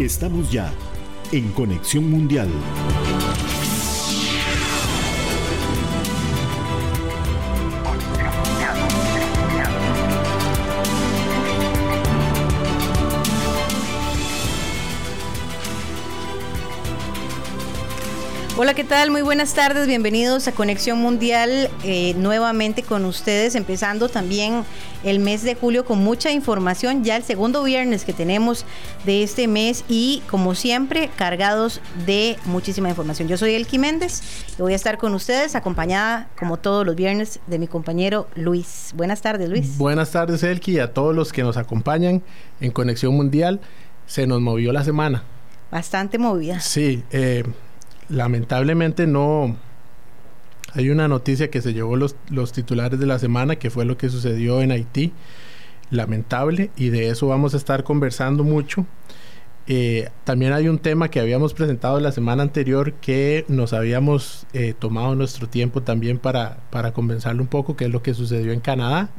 Estamos ya en Conexión Mundial. Hola, ¿qué tal? Muy buenas tardes, bienvenidos a Conexión Mundial eh, nuevamente con ustedes, empezando también el mes de julio con mucha información, ya el segundo viernes que tenemos de este mes y como siempre cargados de muchísima información. Yo soy Elki Méndez y voy a estar con ustedes acompañada como todos los viernes de mi compañero Luis. Buenas tardes, Luis. Buenas tardes, Elki, y a todos los que nos acompañan en Conexión Mundial. Se nos movió la semana. Bastante movida. Sí, eh, lamentablemente no hay una noticia que se llevó los, los titulares de la semana, que fue lo que sucedió en Haití. Lamentable, y de eso vamos a estar conversando mucho. Eh, también hay un tema que habíamos presentado la semana anterior que nos habíamos eh, tomado nuestro tiempo también para, para conversarlo un poco, que es lo que sucedió en Canadá.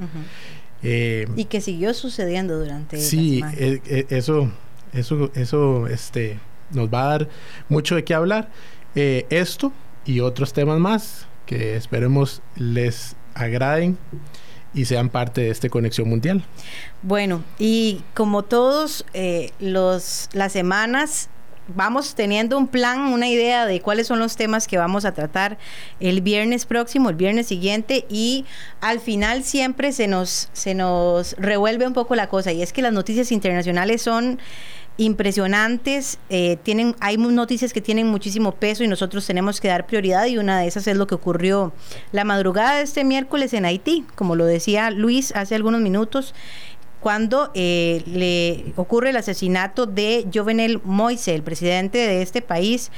Eh, y que siguió sucediendo durante sí, la semana. eso, eso, eso este, nos va a dar mucho de qué hablar. Eh, esto y otros temas más que esperemos les agraden y sean parte de esta conexión mundial. Bueno, y como todos eh, los las semanas vamos teniendo un plan, una idea de cuáles son los temas que vamos a tratar el viernes próximo, el viernes siguiente y al final siempre se nos se nos revuelve un poco la cosa y es que las noticias internacionales son impresionantes. Eh, tienen, hay noticias que tienen muchísimo peso y nosotros tenemos que dar prioridad y una de esas es lo que ocurrió la madrugada de este miércoles en Haití, como lo decía Luis hace algunos minutos cuando eh, le ocurre el asesinato de Jovenel Moise, el presidente de este país,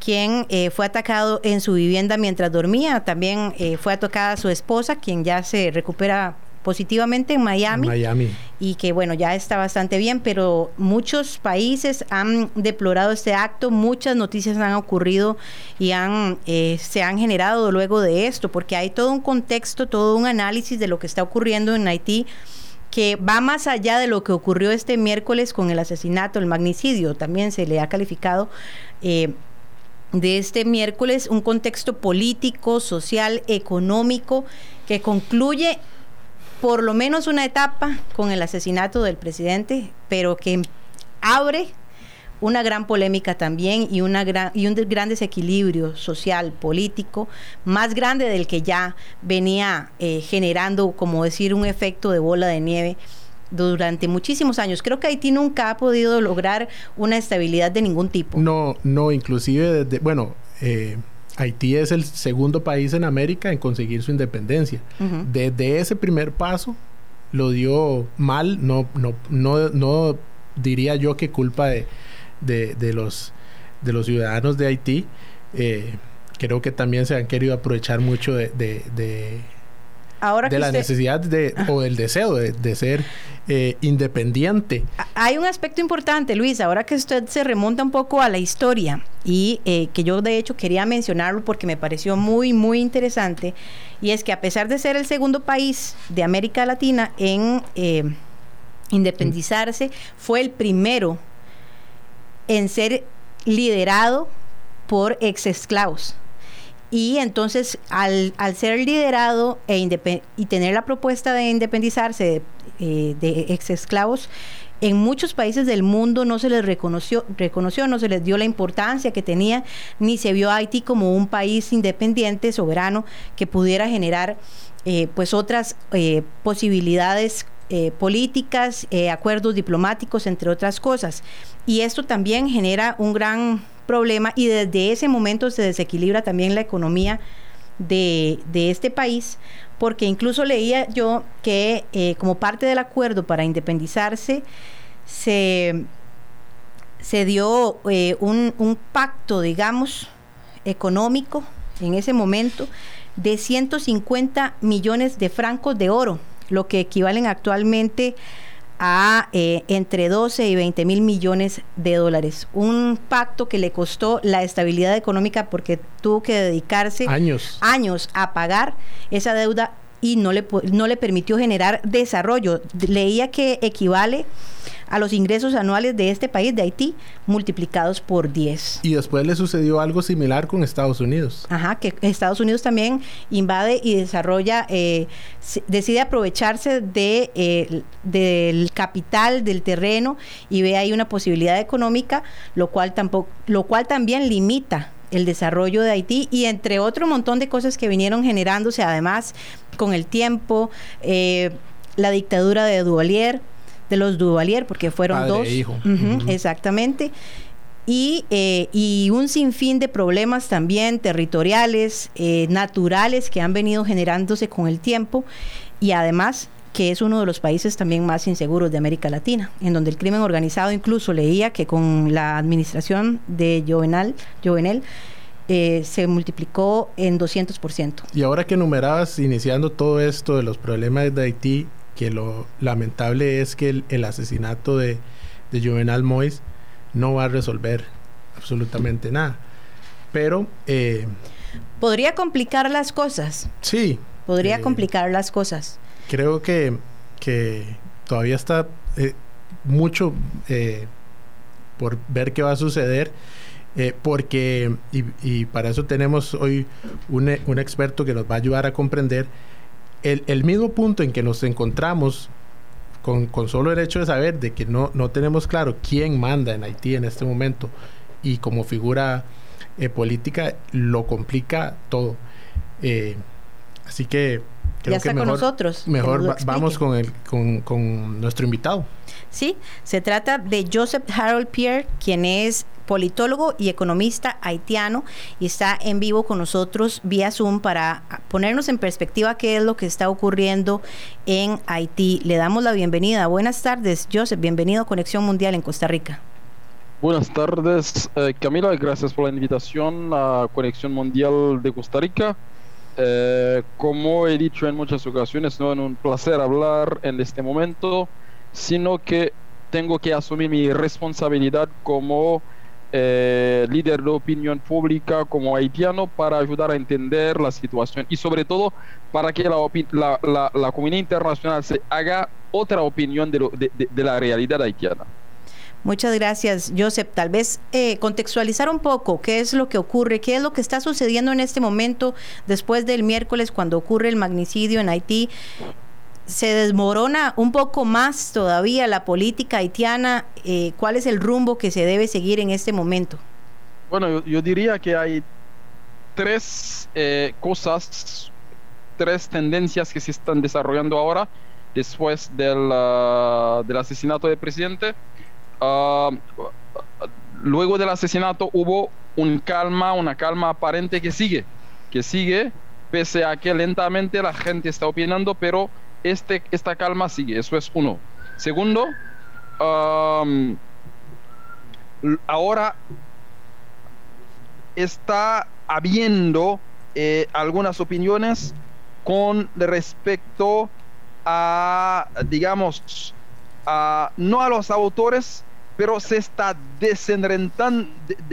quien eh, fue atacado en su vivienda mientras dormía. También fue atacada su esposa, quien ya se recupera positivamente en Miami, Miami. Y que bueno, ya está bastante bien, pero muchos países han deplorado este acto, muchas noticias han ocurrido y han, eh, se han generado luego de esto, porque hay todo un contexto, todo un análisis de lo que está ocurriendo en Haití que va más allá de lo que ocurrió este miércoles con el asesinato, el magnicidio, también se le ha calificado. Eh, de este miércoles, un contexto político, social, económico, que concluye por lo menos una etapa con el asesinato del presidente, pero que abre una gran polémica también y, una gran, y un gran desequilibrio social, político, más grande del que ya venía eh, generando, como decir, un efecto de bola de nieve durante muchísimos años. Creo que Haití nunca ha podido lograr una estabilidad de ningún tipo. No, no, inclusive desde, bueno, eh, Haití es el segundo país en América en conseguir su independencia. Desde ese primer paso lo dio mal, no, no, no, no diría yo que culpa de, de, los, de los ciudadanos de Haití. Eh, creo que también se han querido aprovechar mucho de, de la necesidad de, o del deseo de, ser eh, independiente. Hay un aspecto importante, Luis, ahora que usted se remonta un poco a la historia y eh, que yo de hecho quería mencionarlo porque me pareció muy, muy interesante, y es que a pesar de ser el segundo país de América Latina en eh, independizarse, fue el primero en ser liderado por ex esclavos. Y entonces, al, ser liderado e y tener la propuesta de independizarse de, eh, ex esclavos, en muchos países del mundo no se les reconoció, reconoció, no se les dio la importancia que tenía, ni se vio Haití como un país independiente, soberano, que pudiera generar eh, pues otras eh, posibilidades políticas, acuerdos diplomáticos, entre otras cosas. Y esto también genera un gran problema y desde ese momento se desequilibra también la economía de, este país, porque incluso leía yo que eh, como parte del acuerdo para independizarse, se, se dio eh, un, un pacto, digamos, económico en ese momento de 150 millones de francos de oro, lo que equivalen actualmente a eh, entre 12 y 20 mil millones de dólares. Un pacto que le costó la estabilidad económica porque tuvo que dedicarse años, años a pagar esa deuda y no le, no le permitió generar desarrollo. Leía que equivale a los ingresos anuales de este país, de Haití, multiplicados por 10. Y después le sucedió algo similar con Estados Unidos. Ajá, que Estados Unidos también invade y desarrolla, eh, decide aprovecharse de, eh, del capital, del terreno y ve ahí una posibilidad económica, lo cual, tampoco, lo cual también limita el desarrollo de Haití y entre otro montón de cosas que vinieron generándose además con el tiempo, eh, la dictadura de Duvalier, de los Duvalier, porque fueron dos. E hijo. Exactamente. Y, eh, y, un sinfín de problemas también territoriales, eh, naturales, que han venido generándose con el tiempo y además que es uno de los países también más inseguros de América Latina, en donde el crimen organizado incluso leía que con la administración de Jovenal, Jovenel eh, se multiplicó en 200%. Y ahora que enumerabas, iniciando todo esto de los problemas de Haití, que lo lamentable es que el, asesinato de, de Juvenal Mois no va a resolver absolutamente nada. Pero... Eh, Podría complicar las cosas. Sí. Podría eh, complicar las cosas. Creo que, que todavía está eh, mucho por ver qué va a suceder. porque, y, para eso tenemos hoy un, un experto que nos va a ayudar a comprender el, mismo punto en que nos encontramos con, solo el hecho de saber de que no, no tenemos claro quién manda en Haití en este momento y como figura eh, política lo complica todo. Eh, así que creo que mejor, nosotros. Mejor vamos con, el, con, con nuestro invitado. Sí, se trata de Joseph Harold Pierre, quien es politólogo y economista haitiano y está en vivo con nosotros vía Zoom para ponernos en perspectiva qué es lo que está ocurriendo en Haití. Le damos la bienvenida. Buenas tardes, Joseph. Bienvenido a Conexión Mundial en Costa Rica. Buenas tardes, eh, Camila. Gracias por la invitación a Conexión Mundial de Costa Rica. Eh, como he dicho en muchas ocasiones, no es un placer hablar en este momento, sino que tengo que asumir mi responsabilidad como eh, líder de opinión pública como haitiano para ayudar a entender la situación y sobre todo para que la, la, comunidad internacional se haga otra opinión de, de, la realidad haitiana. Muchas gracias, Joseph. Tal vez eh, contextualizar un poco qué es lo que ocurre, qué es lo que está sucediendo en este momento después del miércoles cuando ocurre el magnicidio en Haití se desmorona un poco más todavía la política haitiana. Eh, ¿Cuál es el rumbo que se debe seguir en este momento? Bueno, yo, diría que hay tres eh, cosas, tres tendencias que se están desarrollando ahora después del, ah, del asesinato del presidente. Ah, luego del asesinato hubo un calma, una calma aparente que sigue, que sigue, pese a que lentamente la gente está opinando, pero este, esta calma sigue, eso es uno. Segundo, ahora está habiendo eh, algunas opiniones con respecto a, digamos, a, no a los autores, pero se está desenredando,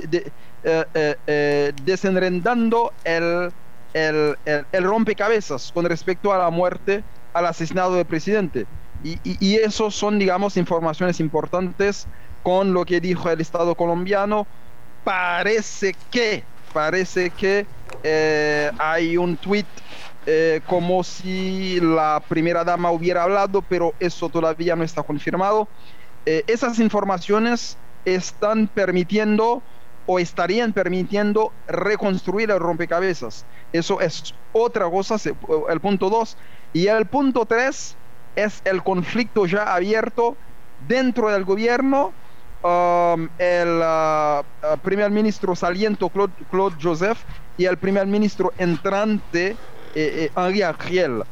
de, eh, eh, el, el, el, rompecabezas con respecto a la muerte al asesinato del presidente. Y, y, eso son, digamos, informaciones importantes con lo que dijo el Estado colombiano. Parece que, parece que eh, hay un tweet eh, como si la primera dama hubiera hablado, pero eso todavía no está confirmado. Eh, esas informaciones están permitiendo o estarían permitiendo reconstruir el rompecabezas. Eso es otra cosa, el punto 2. Y el punto 3 es el conflicto ya abierto dentro del gobierno. Um, el uh, uh, primer ministro saliente Claude, Joseph y el primer ministro entrante eh, eh, Henri Ariel.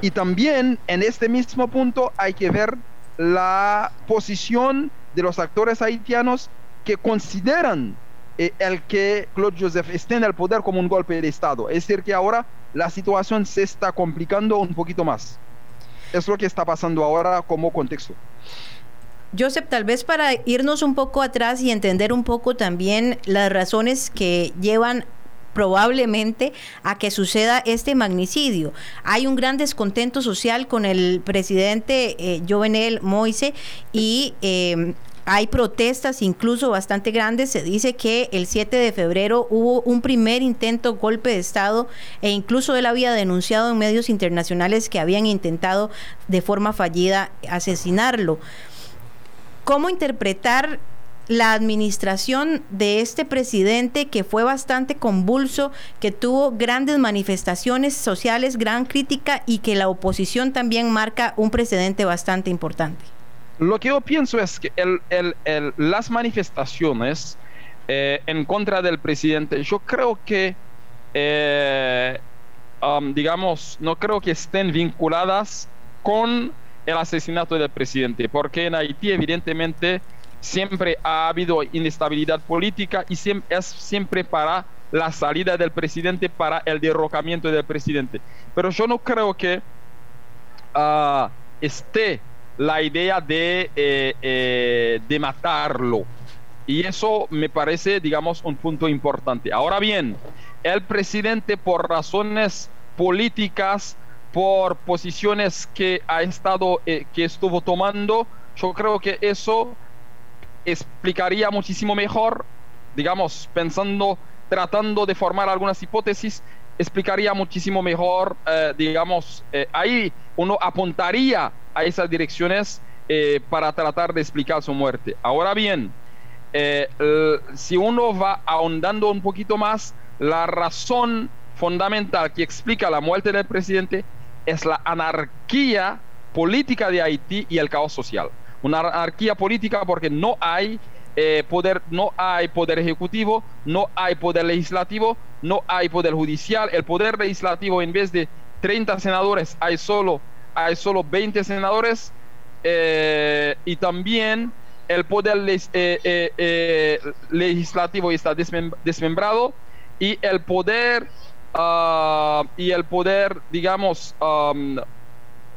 Y también en este mismo punto hay que ver la posición de los actores haitianos que consideran eh, el que Claude Joseph esté en el poder como un golpe de Estado. Es decir, que ahora la situación se está complicando un poquito más. Es lo que está pasando ahora como contexto. Joseph, tal vez para irnos un poco atrás y entender un poco también las razones que llevan probablemente a que suceda este magnicidio. Hay un gran descontento social con el presidente eh, Jovenel Moise y eh, hay protestas incluso bastante grandes. Se dice que el 7 de febrero hubo un primer intento golpe de Estado e incluso él había denunciado en medios internacionales que habían intentado de forma fallida asesinarlo. ¿Cómo interpretar la administración de este presidente que fue bastante convulso, que tuvo grandes manifestaciones sociales, gran crítica y que la oposición también marca un precedente bastante importante? Lo que yo pienso es que las manifestaciones eh, en contra del presidente, yo creo que, eh, um, digamos, no creo que estén vinculadas con el asesinato del presidente, porque en Haití evidentemente siempre ha habido inestabilidad política y es siempre para la salida del presidente, para el derrocamiento del presidente. Pero yo no creo que uh, esté la idea de, eh, eh, de matarlo. Y eso me parece, digamos, un punto importante. Ahora bien, el presidente por razones políticas, por posiciones que ha estado, eh, que estuvo tomando, yo creo que eso explicaría muchísimo mejor, digamos, pensando, tratando de formar algunas hipótesis, explicaría muchísimo mejor, digamos, ahí uno apuntaría a esas direcciones eh, para tratar de explicar su muerte. Ahora bien, eh, si uno va ahondando un poquito más, la razón fundamental que explica la muerte del presidente es la anarquía política de Haití y el caos social. Una anarquía política porque no hay eh, poder, no hay poder ejecutivo, no hay poder legislativo, no hay poder judicial. El poder legislativo en vez de 30 senadores hay solo hay solo 20 senadores eh, y también el poder eh, eh, legislativo está desmembrado y el poder ah, y el poder digamos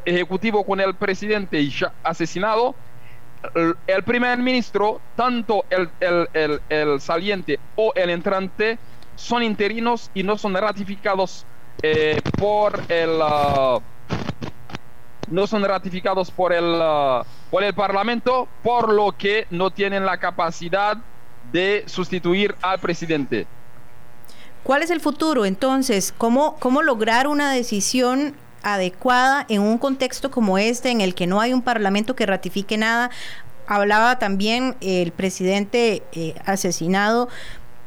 ejecutivo con el presidente asesinado el primer ministro tanto el, el, saliente o el entrante son interinos y no son ratificados por el ah, no son ratificados por el, uh, por el Parlamento, por lo que no tienen la capacidad de sustituir al presidente. ¿Cuál es el futuro entonces? ¿Cómo, cómo lograr una decisión adecuada en un contexto como este, en el que no hay un Parlamento que ratifique nada? Hablaba también el presidente eh, asesinado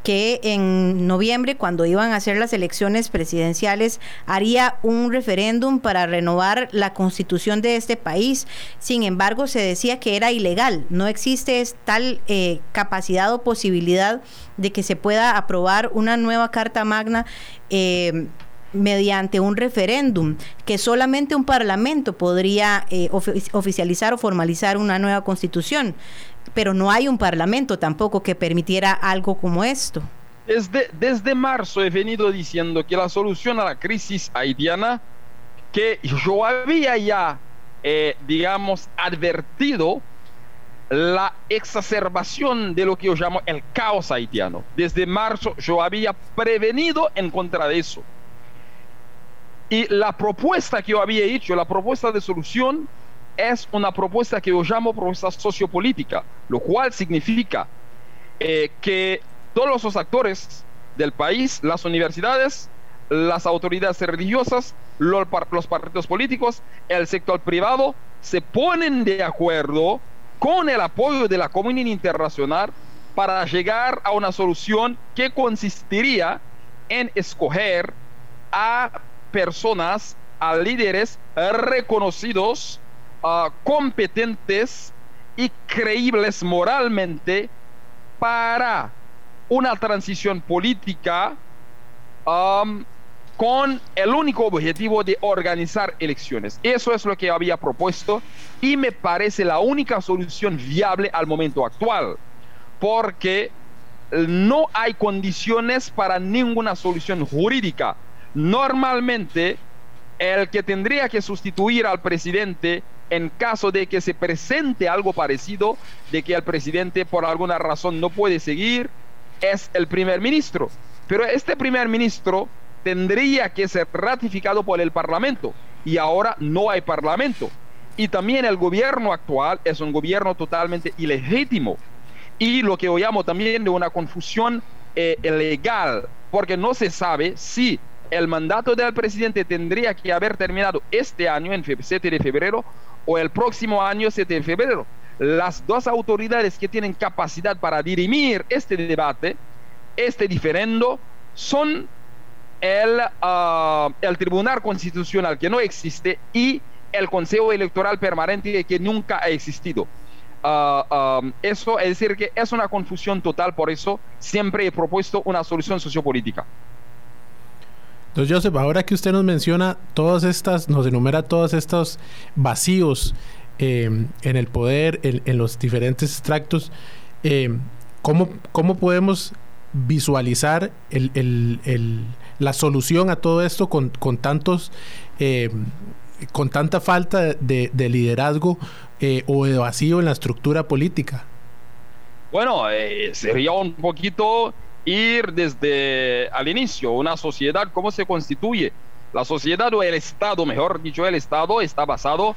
que en noviembre, cuando iban a hacer las elecciones presidenciales, haría un referéndum para renovar la constitución de este país. Sin embargo, se decía que era ilegal. No existe tal eh, capacidad o posibilidad de que se pueda aprobar una nueva Carta Magna. Eh, mediante un referéndum, que solamente un parlamento podría eh, oficializar o formalizar una nueva constitución pero no hay un parlamento tampoco que permitiera algo como esto. Desde, desde marzo he venido diciendo que la solución a la crisis haitiana, que yo había ya, eh, digamos, advertido la exacerbación de lo que yo llamo el caos haitiano. Desde marzo yo había prevenido en contra de eso. Y la propuesta que yo había hecho, la propuesta de solución, es una propuesta que yo llamo propuesta sociopolítica, lo cual significa eh, que todos los actores del país, las universidades, las autoridades religiosas, los, los partidos políticos, el sector privado, se ponen de acuerdo con el apoyo de la comunidad internacional para llegar a una solución que consistiría en escoger a personas, a líderes reconocidos competentes y creíbles moralmente para una transición política con el único objetivo de organizar elecciones. Eso es lo que había propuesto y me parece la única solución viable al momento actual, porque no hay condiciones para ninguna solución jurídica. Normalmente, el que tendría que sustituir al presidente en caso de que se presente algo parecido, de que el presidente por alguna razón no puede seguir, es el primer ministro. Pero este primer ministro tendría que ser ratificado por el Parlamento y ahora no hay Parlamento. Y también el gobierno actual es un gobierno totalmente ilegítimo y lo que llamo también de una confusión eh, legal, porque no se sabe si el mandato del presidente tendría que haber terminado este año, en 7 de febrero, o el próximo año, 7 de febrero. Las dos autoridades que tienen capacidad para dirimir este debate, este diferendo, son el, ah, Tribunal Constitucional, que no existe, y el Consejo Electoral Permanente, que nunca ha existido. Ah, ah, eso es decir que es una confusión total, por eso siempre he propuesto una solución sociopolítica. Entonces, Joseph, ahora que usted nos menciona todas estas, nos enumera todos estos vacíos em, en el poder, en, los diferentes extractos, em, ¿cómo, ¿cómo, podemos visualizar la solución a todo esto con, tantos em, con tanta falta de, liderazgo eh, o de vacío en la estructura política? Bueno, eh, sería un poquito ir desde al inicio, una sociedad, ¿cómo se constituye? La sociedad o el Estado, mejor dicho, el Estado está basado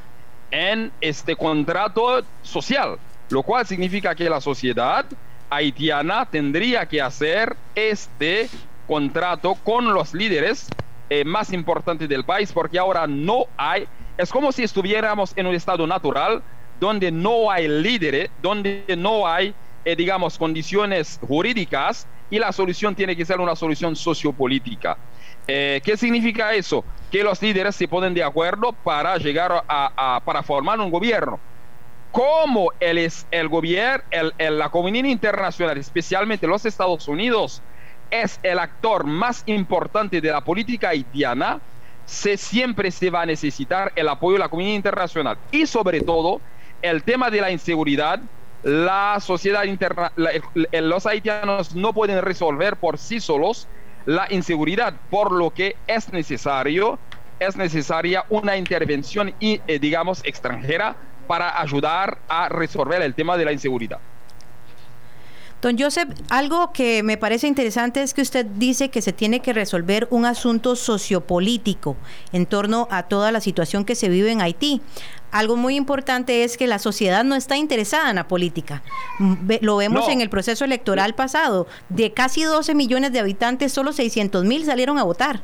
en este contrato social, lo cual significa que la sociedad haitiana tendría que hacer este contrato con los líderes eh, más importantes del país, porque ahora no hay, es como si estuviéramos en un estado natural donde no hay líderes, donde no hay, eh, digamos, condiciones jurídicas y la solución tiene que ser una solución sociopolítica. Eh, ¿Qué significa eso? Que los líderes se ponen de acuerdo para llegar a, para formar un gobierno. Como el, el gobierno, el, la comunidad internacional, especialmente los Estados Unidos, es el actor más importante de la política haitiana, se, siempre se va a necesitar el apoyo de la comunidad internacional. Y sobre todo, el tema de la inseguridad la sociedad interna, los haitianos no pueden resolver por sí solos la inseguridad, por lo que es necesario, es necesaria una intervención y, eh, digamos, extranjera para ayudar a resolver el tema de la inseguridad. Don Joseph, algo que me parece interesante es que usted dice que se tiene que resolver un asunto sociopolítico en torno a toda la situación que se vive en Haití. Algo muy importante es que la sociedad no está interesada en la política. Lo vemos en el proceso electoral pasado. De casi 12 millones de habitantes, solo 600 mil salieron a votar.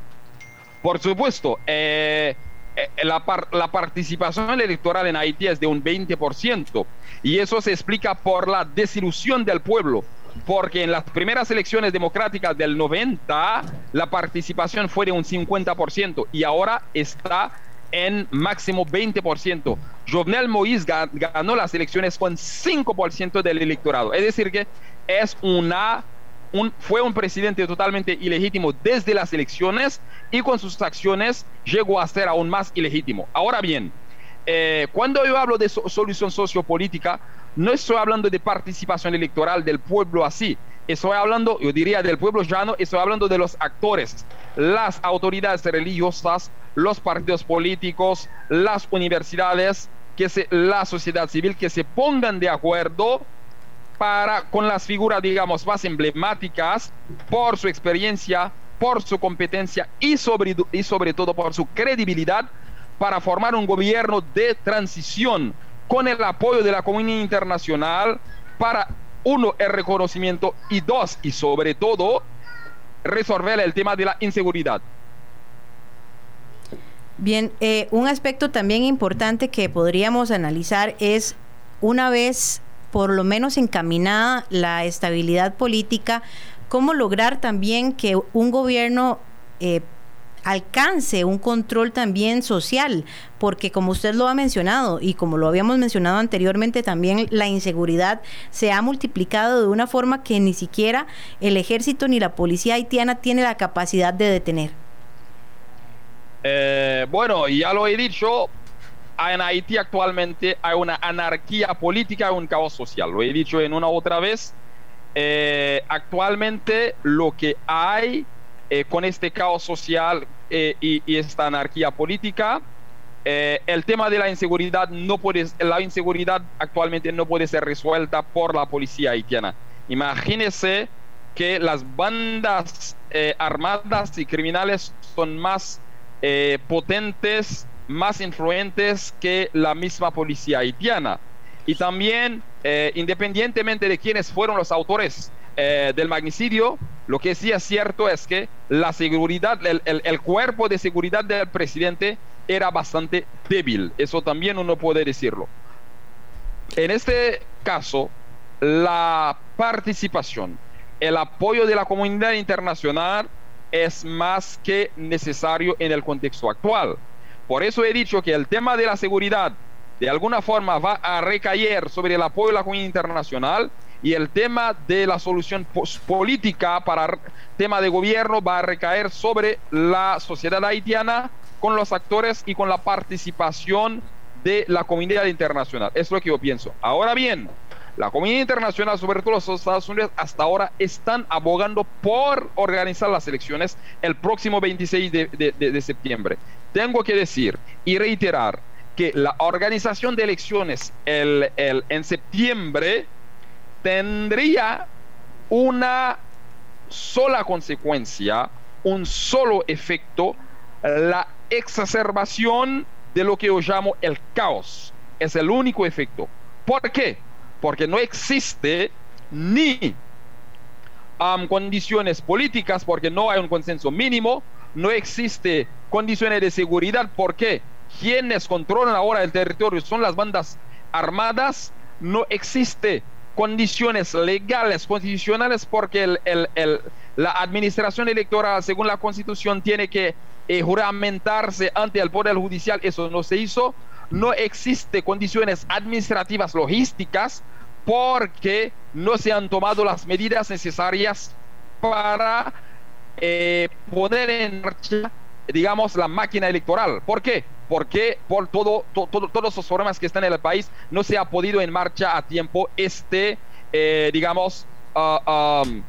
Por supuesto. Eh, eh, la, la, participación electoral en Haití es de un 20% y eso se explica por la desilusión del pueblo, porque en las primeras elecciones democráticas del 90 la participación fue de un 50% y ahora está en máximo 20%. Jovenel Moïse ganó las elecciones con 5% del electorado, es decir que es una fue un presidente totalmente ilegítimo desde las elecciones y con sus acciones llegó a ser aún más ilegítimo. Ahora bien, eh, cuando yo hablo de solución sociopolítica, no estoy hablando de participación electoral del pueblo así. Estoy hablando, yo diría, del pueblo llano, estoy hablando de los actores, las autoridades religiosas, los partidos políticos, las universidades, que la sociedad civil, que se pongan de acuerdo para con las figuras, digamos, más emblemáticas por su experiencia, por su competencia y sobre, y sobre todo por su credibilidad para formar un gobierno de transición con el apoyo de la comunidad internacional para, uno, el reconocimiento y dos, y sobre todo, resolver el tema de la inseguridad. Bien, eh, un aspecto también importante que podríamos analizar es una vez por lo menos encaminada la estabilidad política, cómo lograr también que un gobierno eh, alcance un control también social, porque como usted lo ha mencionado y como lo habíamos mencionado anteriormente, también la inseguridad se ha multiplicado de una forma que ni siquiera el ejército ni la policía haitiana tiene la capacidad de detener. Eh, bueno, ya lo he dicho, en Haití actualmente hay una anarquía política y un caos social. Lo he dicho en una otra vez. Eh, actualmente lo que hay eh, con este caos social eh, y, esta anarquía política, el tema de la inseguridad no puede, la inseguridad actualmente no puede ser resuelta por la policía haitiana. Imagínese que las bandas eh, armadas y criminales son más eh, potentes, más influentes que la misma policía haitiana. Y también, eh, independientemente de quiénes fueron los autores del magnicidio, lo que sí es cierto es que la seguridad, el, el cuerpo de seguridad del presidente era bastante débil. Eso también uno puede decirlo. En este caso, la participación el apoyo de la comunidad internacional es más que necesario en el contexto actual. Por eso he dicho que el tema de la seguridad de alguna forma va a recaer sobre el apoyo de la comunidad internacional y el tema de la solución política para tema de gobierno va a recaer sobre la sociedad haitiana con los actores y con la participación de la comunidad internacional. Es lo que yo pienso. Ahora bien, la comunidad internacional, sobre todo los Estados Unidos, hasta ahora están abogando por organizar las elecciones el próximo 26 de, septiembre. Tengo que decir y reiterar que la organización de elecciones en septiembre tendría una sola consecuencia, un solo efecto, la exacerbación de lo que yo llamo el caos. Es el único efecto. ¿Por qué? Porque no existe ni condiciones políticas, porque no hay un consenso mínimo, no existe condiciones de seguridad, porque quienes controlan ahora el territorio son las bandas armadas, no existe condiciones legales, constitucionales, porque la administración electoral, según la constitución, tiene que eh, juramentarse ante el Poder Judicial, eso no se hizo, no existe condiciones administrativas logísticas porque no se han tomado las medidas necesarias para eh, poner en marcha, digamos, la máquina electoral. ¿Por qué? Porque por todo, todos los problemas que están en el país no se ha podido en marcha a tiempo este, eh, digamos, uh,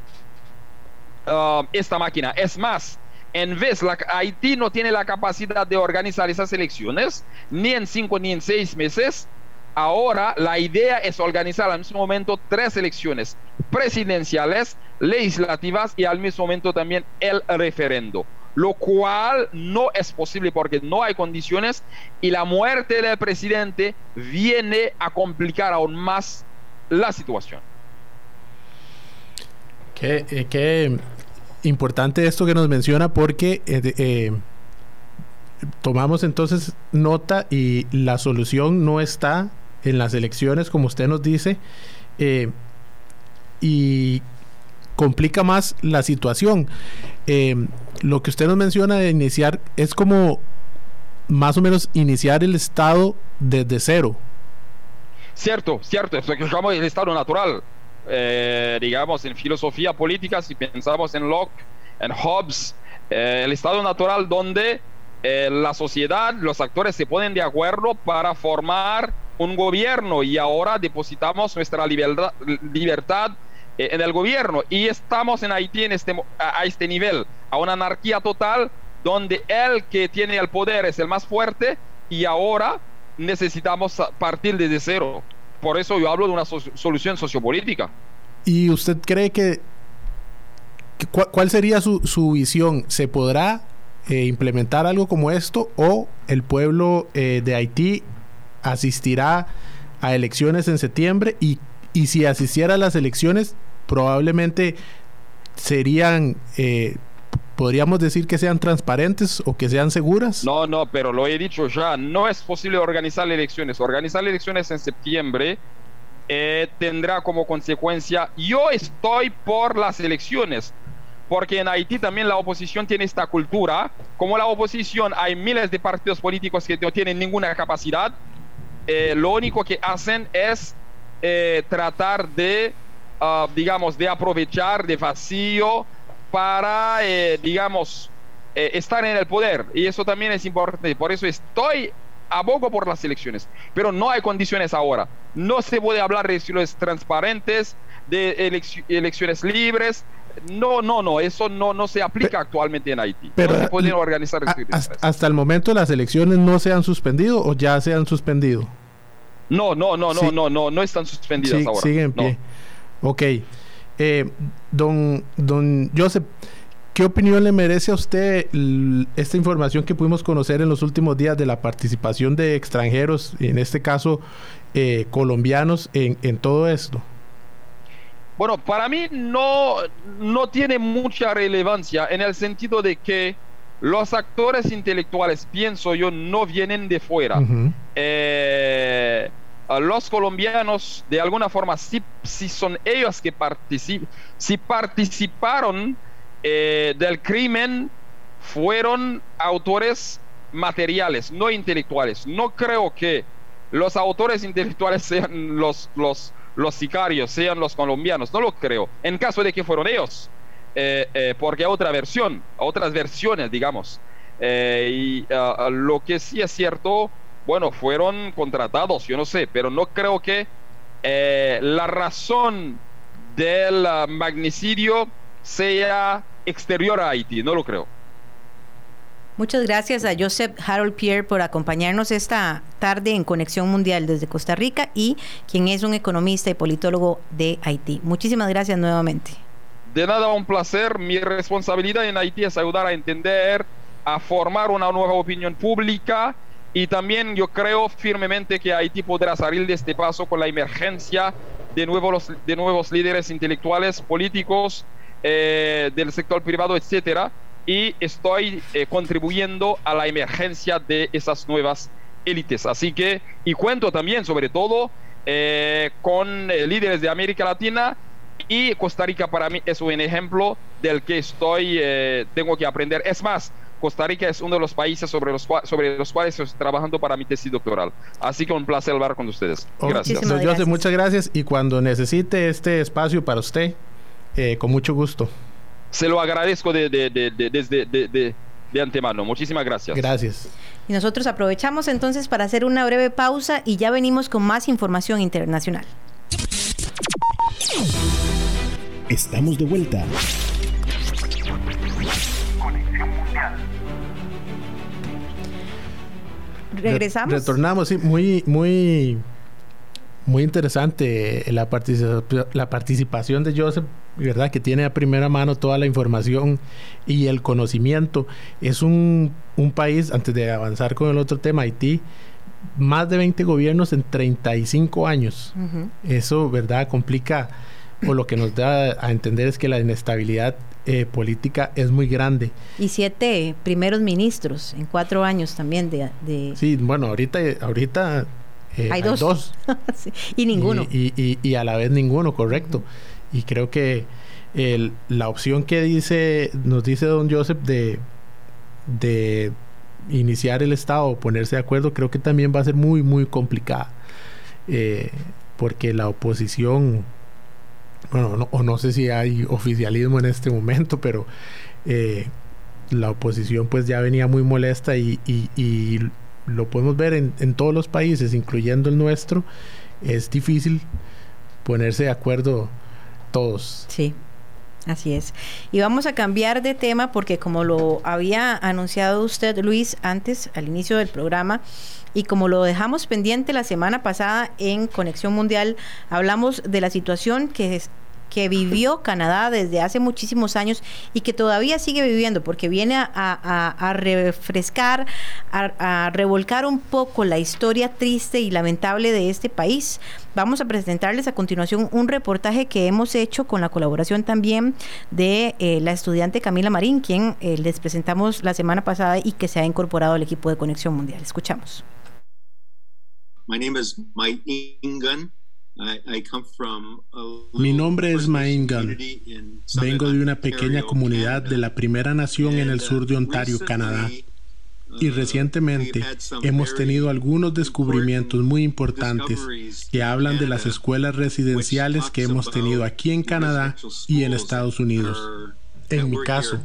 esta máquina. Es más, en vez, la, Haití no tiene la capacidad de organizar esas elecciones, ni en cinco ni en seis meses. Ahora la idea es organizar al mismo momento tres elecciones presidenciales, legislativas y al mismo momento también el referendo. Lo cual no es posible porque no hay condiciones y la muerte del presidente viene a complicar aún más la situación. Qué, eh, importante esto que nos menciona porque eh, eh, tomamos entonces nota y la solución no está en las elecciones, como usted nos dice, eh, y complica más la situación. lo que usted nos menciona de iniciar es como más o menos iniciar el Estado desde cero. Cierto, cierto, es llamamos el Estado natural. Eh, digamos, en filosofía política, si pensamos en Locke, en Hobbes, eh, el estado natural donde eh, la sociedad, los actores se ponen de acuerdo para formar un gobierno y ahora depositamos nuestra libertad, libertad en el gobierno y estamos en Haití en este, a, este nivel, a una anarquía total donde el que tiene el poder es el más fuerte y ahora necesitamos partir desde cero. Por eso yo hablo de una solución sociopolítica. ¿Y usted cree que... ¿Cuál sería su, su visión? ¿Se podrá eh, implementar algo como esto o el pueblo eh, de Haití asistirá a elecciones en septiembre y, y, si asistiera a las elecciones probablemente serían eh, ¿Podríamos decir que sean transparentes o que sean seguras? No, no, pero lo he dicho ya, no es posible organizar elecciones. Organizar elecciones en septiembre eh, tendrá como consecuencia, yo estoy por las elecciones, porque en Haití también la oposición tiene esta cultura. Como la oposición hay miles de partidos políticos que no tienen ninguna capacidad, eh, lo único que hacen es eh, tratar de, ah, digamos, de aprovechar de vacío para, eh, digamos, eh, estar en el poder. Y eso también es importante. Por eso estoy abogo por las elecciones. Pero no hay condiciones ahora. No se puede hablar de elecciones transparentes, de elecciones libres. No, no, no, eso no, no se aplica actualmente en Haití. Pero, no se pueden organizar hasta, el momento las elecciones no se han suspendido o ya se han suspendido. No, no, no, no, no, no, no están suspendidas ahora. Siguen en pie. Ok. Eh, don, don Joseph, ¿qué opinión le merece a usted esta información que pudimos conocer en los últimos días de la participación de extranjeros, en este caso eh, colombianos, en, en todo esto? Bueno, para mí no, no tiene mucha relevancia en el sentido de que los actores intelectuales, pienso yo, no vienen de fuera. Eh, los colombianos, de alguna forma, si, son ellos que participaron eh, del crimen, fueron autores materiales, no intelectuales. No creo que los autores intelectuales sean los, los, los sicarios, sean los colombianos. No lo creo. En caso de que fueron ellos. Eh, eh, porque otra versión, otras versiones, digamos. Eh, y ah, lo que sí es cierto, bueno, fueron contratados, yo no sé, pero no creo que la razón del ah, magnicidio sea exterior a Haití, no lo creo. Muchas gracias a Joseph Harold Pierre por acompañarnos esta tarde en Conexión Mundial desde Costa Rica y quien es un economista y politólogo de Haití. Muchísimas gracias nuevamente. De nada, un placer. Mi responsabilidad en Haití es ayudar a entender, a formar una nueva opinión pública y también yo creo firmemente que Haití podrá salir de este paso con la emergencia de nuevos, de nuevos líderes intelectuales, políticos, eh, del sector privado, etcétera, y estoy eh, contribuyendo a la emergencia de esas nuevas élites. Así que, y cuento también, sobre todo, eh, con líderes de América Latina y Costa Rica para mí es un ejemplo del que estoy, eh, tengo que aprender. Es más, Costa Rica es uno de los países sobre los, sobre los cuales estoy trabajando para mi tesis doctoral. Así que un placer hablar con ustedes. Gracias. muchas gracias. Y cuando necesite este espacio para usted, eh, con mucho gusto. Se lo agradezco de, de, de, de antemano. Muchísimas gracias. Gracias. Y nosotros aprovechamos entonces para hacer una breve pausa y ya venimos con más información internacional. Estamos de vuelta. Regresamos. Retornamos, sí, muy, muy, muy interesante la, la participación de Joseph, ¿verdad? Que tiene a primera mano toda la información y el conocimiento. Es un, un país, antes de avanzar con el otro tema, Haití, más de 20 gobiernos en 35 años. Eso, ¿verdad? Complica o lo que nos da a entender es que la inestabilidad eh, política es muy grande. Y siete primeros ministros en cuatro años también de... Sí, bueno, ahorita, ahorita eh, hay, dos. Y ninguno. Y, a la vez ninguno, correcto. Y creo que la opción que dice, nos dice don Joseph de, de iniciar el Estado o ponerse de acuerdo, creo que también va a ser muy, muy complicada. Eh, porque la oposición bueno, o no sé si hay oficialismo en este momento, pero eh, la oposición pues ya venía muy molesta y, lo podemos ver en, en, todos los países, incluyendo el nuestro, es difícil ponerse de acuerdo todos. Sí. Así es. Y vamos a cambiar de tema porque como lo había anunciado usted, Luis, antes, al inicio del programa, y como lo dejamos pendiente la semana pasada en Conexión Mundial, hablamos de la situación que vivió Canadá desde hace muchísimos años y que todavía sigue viviendo, porque viene a, refrescar, a, revolcar un poco la historia triste y lamentable de este país. Vamos a presentarles a continuación un reportaje que hemos hecho con la colaboración también de eh, la estudiante Camila Marín, quien eh, les presentamos la semana pasada y que se ha incorporado al equipo de Conexión Mundial. Escuchamos. My name is Mike Ingan. Mi nombre es Maingan. Vengo de una pequeña comunidad de la Primera Nación en el sur de Ontario, Canadá. Y uh, recientemente hemos tenido algunos descubrimientos muy importantes que hablan de las escuelas residenciales que hemos tenido aquí en Canadá y en Estados Unidos. En mi caso,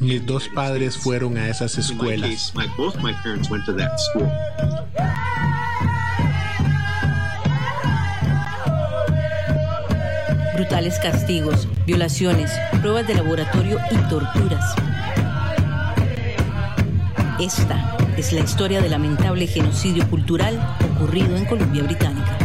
mis dos padres fueron a esas escuelas. Brutales castigos, violaciones, pruebas de laboratorio y torturas. Esta es la historia del lamentable genocidio cultural ocurrido en Colombia Británica.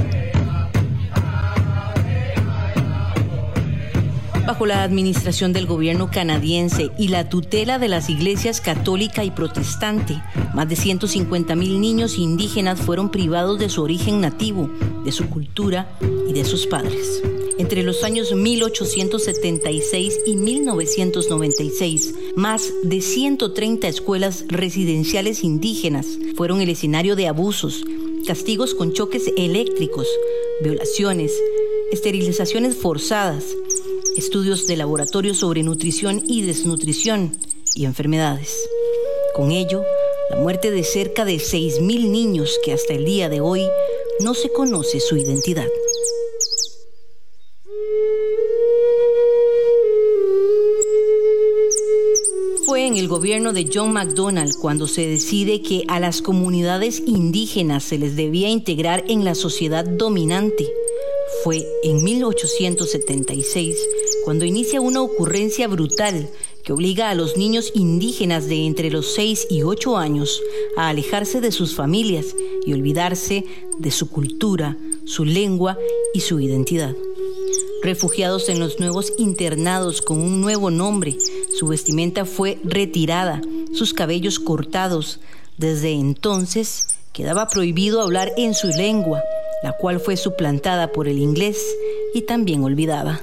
bajo la administración del gobierno canadiense y la tutela de las iglesias católica y protestante, más de 150 mil niños indígenas fueron privados de su origen nativo, de su cultura y de sus padres. Entre los años 1876 y 1996, más de 130 escuelas residenciales indígenas fueron el escenario de abusos, castigos con choques eléctricos, violaciones, esterilizaciones forzadas, estudios de laboratorio sobre nutrición y desnutrición y enfermedades. Con ello, la muerte de cerca de 6.000 niños que hasta el día de hoy no se conoce su identidad. En el gobierno de John MacDonald cuando se decide que a las comunidades indígenas se les debía integrar en la sociedad dominante fue en 1876 cuando inicia una ocurrencia brutal que obliga a los niños indígenas de entre los 6 y 8 años a alejarse de sus familias y olvidarse de su cultura, su lengua y su identidad. Refugiados en los nuevos internados con un nuevo nombre, su vestimenta fue retirada, sus cabellos cortados. Desde entonces quedaba prohibido hablar en su lengua la cual fue suplantada por el inglés y también olvidada.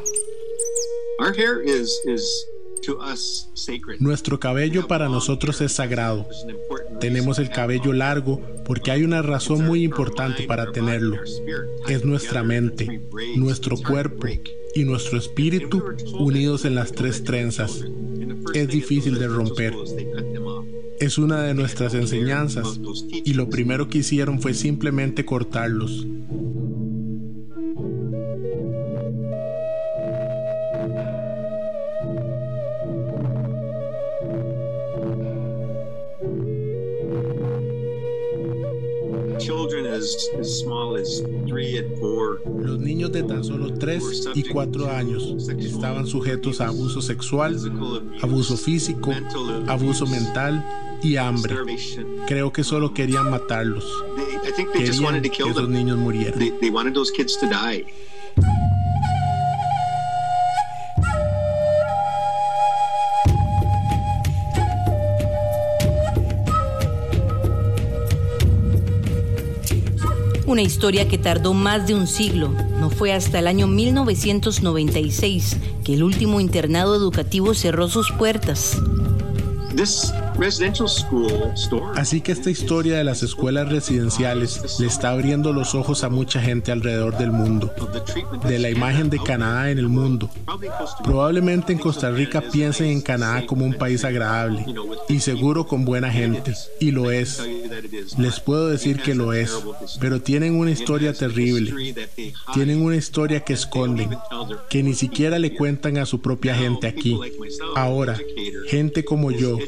Nuestro cabello para nosotros es sagrado. Tenemos el cabello largo porque hay una razón muy importante para tenerlo. Es nuestra mente, nuestro cuerpo y nuestro espíritu unidos en las tres trenzas. Es difícil de romper es una de nuestras enseñanzas y lo primero que hicieron fue simplemente cortarlos. Los niños de tan solo 3 y 4 años estaban sujetos a abuso sexual, abuso físico, abuso mental y hambre. Creo que solo querían matarlos. Querían que esos niños murieran. Una historia que tardó más de un siglo. No fue hasta el año 1996 que el último internado educativo cerró sus puertas. Así que esta historia de las escuelas residenciales le está abriendo los ojos a mucha gente alrededor del mundo, de la imagen de Canadá en el mundo. Probablemente en Costa Rica piensen en Canadá como un país agradable y seguro con buena gente, y lo es. Les puedo decir que lo es, pero tienen una historia terrible. Tienen una historia que esconden, que ni siquiera le cuentan a su propia gente aquí. Ahora, gente como yo,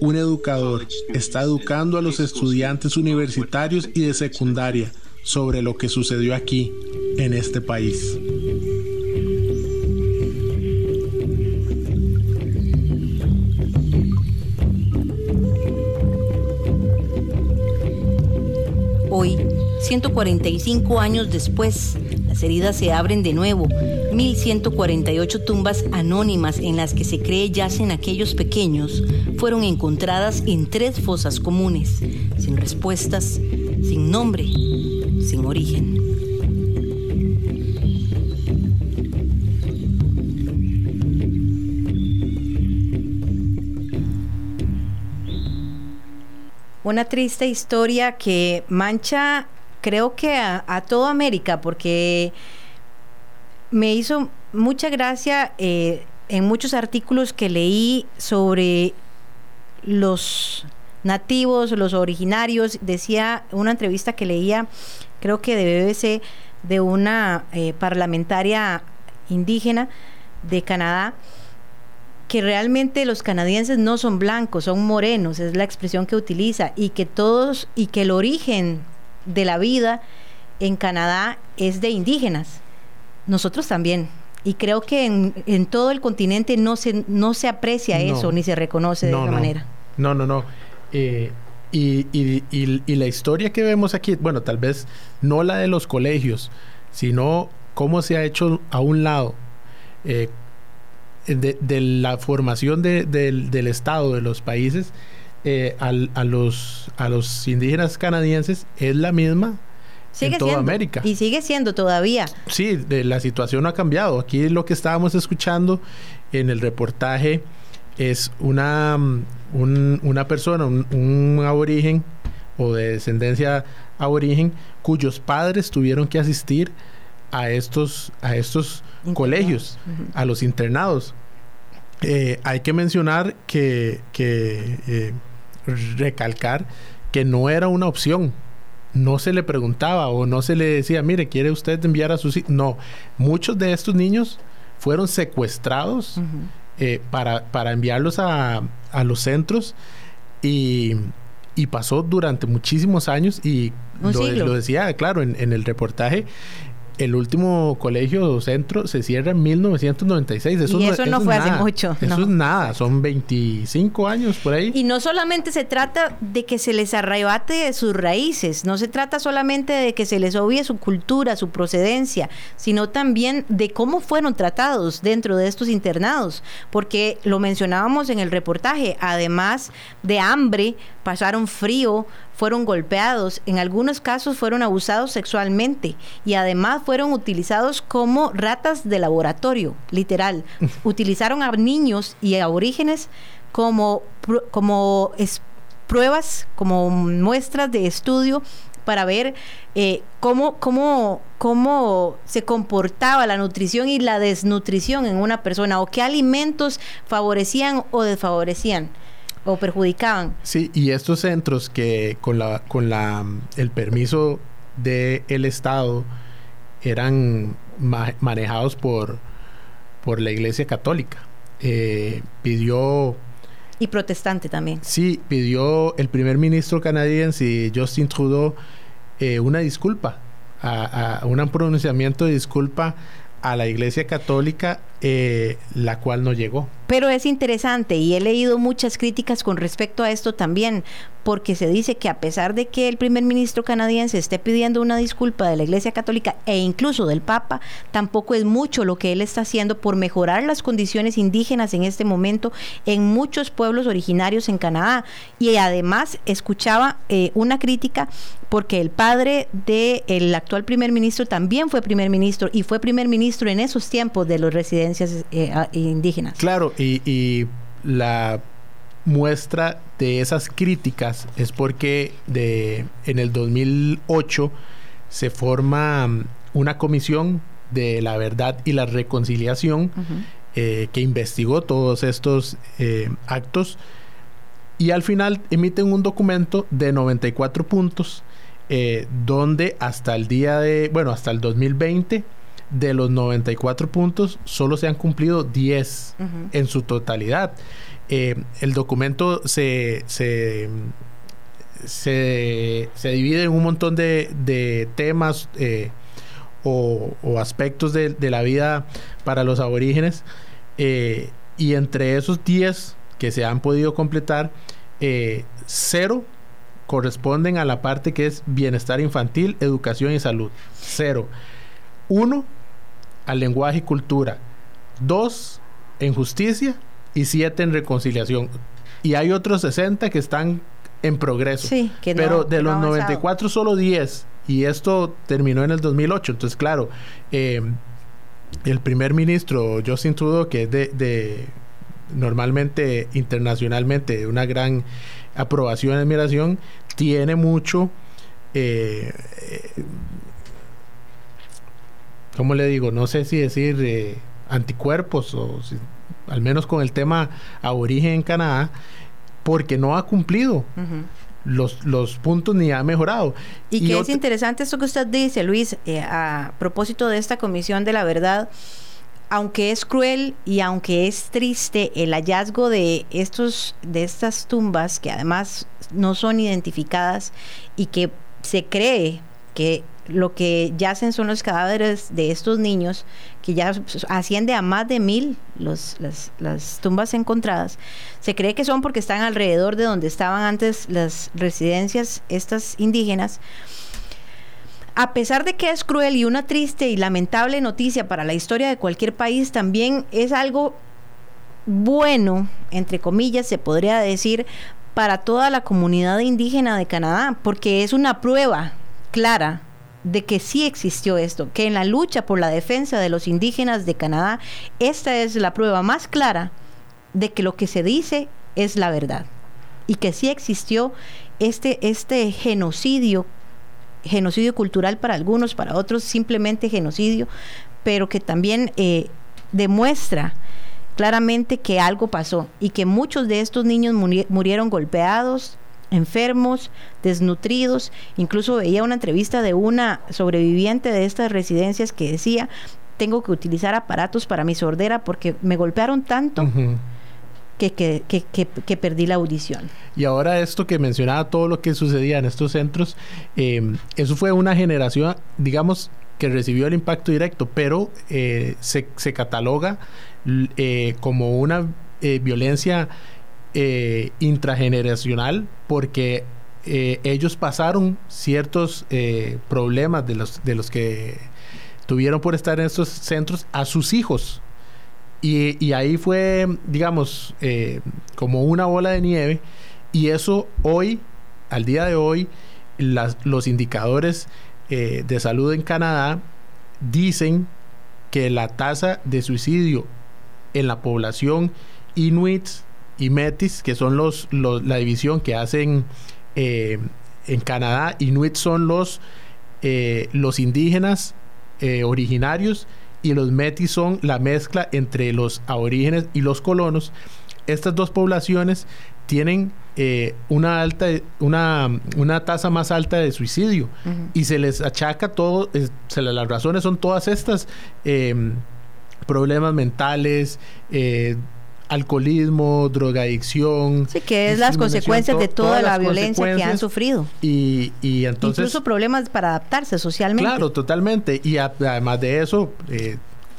un educador está educando a los estudiantes universitarios y de secundaria sobre lo que sucedió aquí, en este país. Hoy, 145 años después, las heridas se abren de nuevo. 1148 tumbas anónimas en las que se cree yacen aquellos pequeños fueron encontradas en tres fosas comunes, sin respuestas, sin nombre, sin origen. Una triste historia que mancha creo que a, toda América, porque me hizo mucha gracia eh, en muchos artículos que leí sobre los nativos, los originarios. Decía una entrevista que leía, creo que de BBC, de una eh, parlamentaria indígena de Canadá, que realmente los canadienses no son blancos, son morenos, es la expresión que utiliza, y que todos, y que el origen de la vida en Canadá es de indígenas. Nosotros también. Y creo que en, todo el continente no se, no se aprecia eso ni se reconoce de esa manera. No, no, no. Eh, y, y, la historia que vemos aquí, bueno, tal vez no la de los colegios, sino cómo se ha hecho a un lado. Eh, de, la formación del Estado, de los países, eh, a, los, a los indígenas canadienses es la misma sigue en toda siendo, América. Y sigue siendo todavía. Sí, de, la situación ha cambiado. Aquí lo que estábamos escuchando en el reportaje es una, una persona, un, aborigen o de descendencia aborigen cuyos padres tuvieron que asistir a estos, a estos colegios, a los internados. Eh, hay que mencionar que, que eh, recalcar que no era una opción. No se le preguntaba o no se le decía, mire, ¿quiere usted enviar a sus hijos? No, muchos de estos niños fueron secuestrados eh, para, para, enviarlos a, a los centros y, y, pasó durante muchísimos años y lo, decía, claro, en, en el reportaje, el último colegio o centro se cierra en 1996. Eso y eso no, fue hace mucho. Eso es nada, son 25 años por ahí. Y no solamente se trata de que se les arrebate de sus raíces, no se trata solamente de que se les obvie su cultura, su procedencia, sino también de cómo fueron tratados dentro de estos internados, porque lo mencionábamos en el reportaje, además de hambre, pasaron frío, fueron golpeados, en algunos casos fueron abusados sexualmente y además fueron utilizados como ratas de laboratorio, literal. Utilizaron a niños y aborígenes como, como pruebas, como muestras de estudio para ver eh, cómo, cómo, cómo se comportaba la nutrición y la desnutrición en una persona o qué alimentos favorecían o desfavorecían o perjudicaban. Sí, y estos centros que con la con la el permiso del el Estado eran manejados por por la Iglesia Católica. Eh, pidió y protestante también. Sí, pidió el primer ministro canadiense Justin Trudeau eh, una disculpa, a, un pronunciamiento de disculpa a la Iglesia Católica, eh, la cual no llegó. Pero es interesante y he leído muchas críticas con respecto a esto también, porque se dice que a pesar de que el primer ministro canadiense esté pidiendo una disculpa de la Iglesia Católica e incluso del Papa, tampoco es mucho lo que él está haciendo por mejorar las condiciones indígenas en este momento en muchos pueblos originarios en Canadá. Y además escuchaba eh, una crítica porque el padre del actual primer ministro también fue primer ministro y fue primer ministro en esos tiempos de las eh, indígenas. Claro, y, y la muestra de esas críticas es porque de, en el 2008 se forma mm, una comisión de la verdad y la reconciliación eh, que investigó todos estos eh, actos y al final emiten un documento de 94 puntos eh, donde hasta el día de, bueno, hasta el 2020 de los 94 puntos solo se han cumplido 10 en su totalidad. Eh, el documento se, se, divide en un montón de, temas eh, o, aspectos de, la vida para los aborígenes eh, y entre esos 10 que se han podido completar, cero corresponden a la parte que es bienestar infantil, educación y salud. Cero. Uno, al lenguaje y cultura. Dos, en justicia y 7 en reconciliación. Y hay otros 60 que están en progreso. Sí, que Pero de los 94 solo 10. Y esto terminó en el 2008. Entonces, claro, eh, el primer ministro Justin Trudeau, que es de, normalmente internacionalmente una gran aprobación y admiración, tiene mucho... Eh, eh, ¿Cómo le digo? No sé si decir eh, anticuerpos o al menos con el tema aborigen en Canadá, porque no ha cumplido. Los, los, puntos ni ha mejorado. Y, que es interesante esto que usted dice, Luis, eh, a propósito de esta comisión de la verdad, aunque es cruel y aunque es triste el hallazgo de estos de estas tumbas que además no son identificadas y que se cree que lo que yacen son los cadáveres de estos niños, que ya asciende a más de mil los, las, tumbas encontradas. Se cree que son porque están alrededor de donde estaban antes las residencias estas indígenas. A pesar de que es cruel y una triste y lamentable noticia para la historia de cualquier país, también es algo bueno, entre comillas, se podría decir, para toda la comunidad indígena de Canadá, porque es una prueba clara de que sí existió esto, que en la lucha por la defensa de los indígenas de Canadá, esta es la prueba más clara de que lo que se dice es la verdad y que sí existió este, este genocidio, genocidio cultural para algunos, para otros simplemente genocidio, pero que también eh, demuestra claramente que algo pasó y que muchos de estos niños murieron golpeados, enfermos, desnutridos. Incluso veía una entrevista de una sobreviviente de estas residencias que decía, tengo que utilizar aparatos para mi sordera porque me golpearon tanto. Que, que, perdí la audición. Y ahora esto que mencionaba, todo lo que sucedía en estos centros, eh, eso fue una generación, digamos, que recibió el impacto directo, pero eh, se, se, cataloga eh, como una violencia eh, intrageneracional porque eh, ellos pasaron ciertos eh, problemas de los, de los que tuvieron por estar en estos centros a sus hijos. Y, ahí fue, digamos, como una bola de nieve. Y eso hoy, al día de hoy, los indicadores de salud en Canadá dicen que la tasa de suicidio en la población inuit y Metis, que son los, la división que hacen eh, en Canadá. Inuit son los, eh, los indígenas eh, originarios y los Metis son la mezcla entre los aborígenes y los colonos. Estas dos poblaciones tienen una alta una, una tasa más alta de suicidio y se les achaca todo se las razones son todas estas problemas mentales alcoholismo, drogadicción. Sí, que es las consecuencias de toda la violencia que han sufrido. Y, y entonces... Incluso problemas para adaptarse socialmente. Claro, totalmente. Y además de eso, eh,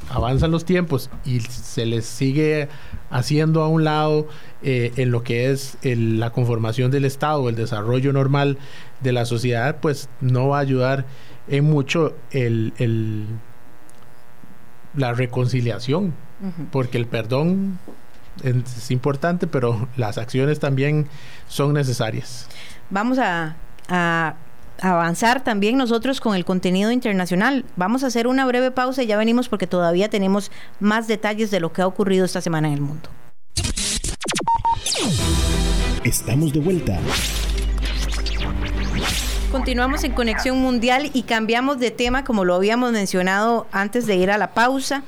avanzan los tiempos y se les sigue haciendo a un lado eh, en lo que es la conformación del Estado, el desarrollo normal de la sociedad, pues no va a ayudar en mucho el, el la reconciliación, porque el perdón es importante, pero las acciones también son necesarias. Vamos a, avanzar también nosotros con el contenido internacional. Vamos a hacer una breve pausa y ya venimos porque todavía tenemos más detalles de lo que ha ocurrido esta semana en el mundo. Estamos de vuelta. Continuamos en Conexión Mundial y cambiamos de tema como lo habíamos mencionado antes de ir a la pausa.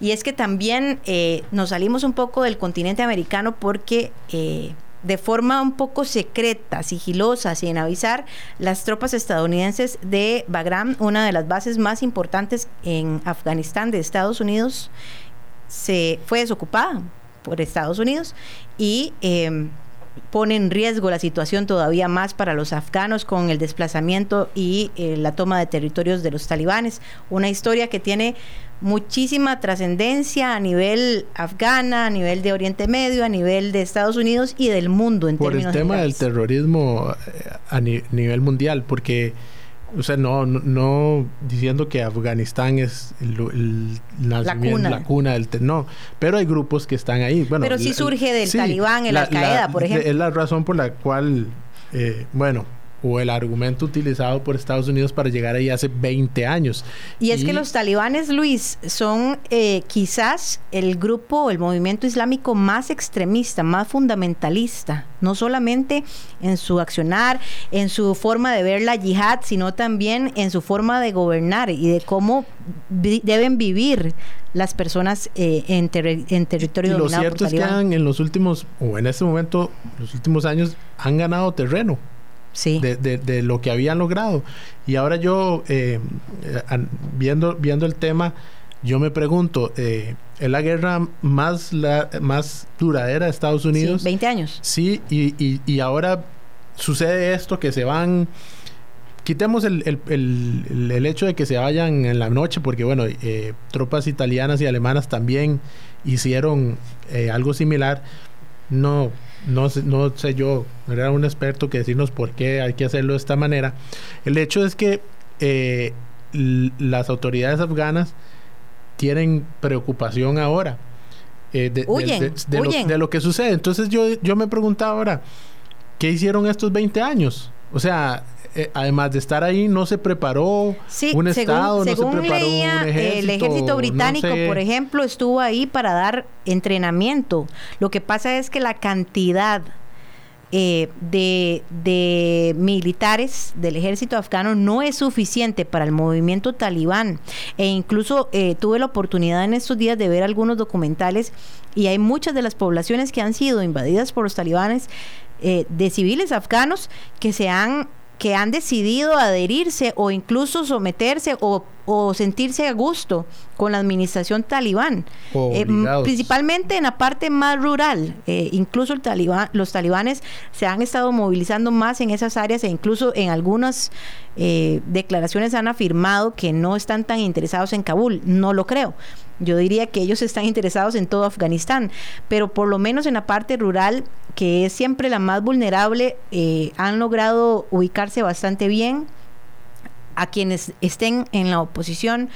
Y es que también eh, nos salimos un poco del continente americano porque eh, de forma un poco secreta, sigilosa, sin avisar, las tropas estadounidenses de Bagram, una de las bases más importantes en Afganistán de Estados Unidos, se fue desocupada por Estados Unidos y em, pone en riesgo la situación todavía más para los afganos con el desplazamiento y eh, la toma de territorios de los talibanes. Una historia que tiene muchísima trascendencia a nivel afgana, a nivel de Oriente Medio, a nivel de Estados Unidos y del mundo en Por el tema del terrorismo eh, a nivel mundial, porque, o sea, no, no, diciendo que Afganistán es la, cuna. la cuna del no, pero hay grupos que están ahí. Bueno, pero sí surge del Talibán, el Al-Qaeda, por ejemplo. Es la razón por la cual, eh, bueno, o el argumento utilizado por Estados Unidos para llegar ahí hace 20 años. Y es que los talibanes, Luis, son eh, quizás el grupo, el movimiento islámico más extremista, más fundamentalista, no solamente en su accionar, en su forma de ver la yihad, sino también en su forma de gobernar y de cómo deben vivir las personas eh, en, en, territorio y Lo cierto es que en los últimos, o en este momento, los últimos años, han ganado terreno de, lo que habían logrado. Y ahora yo, eh, viendo, viendo el tema, yo me pregunto, eh, ¿es la guerra más, la, más duradera de Estados Unidos? 20 años. Sí, y, y, ahora sucede esto que se van... Quitemos el, el, el, hecho de que se vayan en la noche, porque bueno, eh, tropas italianas y alemanas también hicieron algo similar. No, no, no sé yo, era un experto que decirnos por qué hay que hacerlo de esta manera. El hecho es que eh, las autoridades afganas tienen preocupación ahora eh, de, Lo, que sucede. Entonces yo, yo me preguntaba ahora, ¿qué hicieron estos 20 años? O sea, eh, además de estar ahí, no se preparó un Estado, no se preparó un ejército. El ejército británico, por ejemplo, estuvo ahí para dar entrenamiento. Lo que pasa es que la cantidad eh, de, militares del ejército afgano no es suficiente para el movimiento talibán. E incluso eh, tuve la oportunidad en estos días de ver algunos documentales y hay muchas de las poblaciones que han sido invadidas por los talibanes de civiles afganos que se han que han decidido adherirse o incluso someterse o, sentirse a gusto con la administración talibán, eh, principalmente en la parte más rural. Eh, incluso el talibán, los talibanes se han estado movilizando más en esas áreas e incluso en algunas eh, declaraciones han afirmado que no están tan interesados en Kabul. No lo creo. Yo diría que ellos están interesados en todo Afganistán, pero por lo menos en la parte rural, que es siempre la más vulnerable, eh, han logrado ubicarse bastante bien. A quienes estén en la oposición,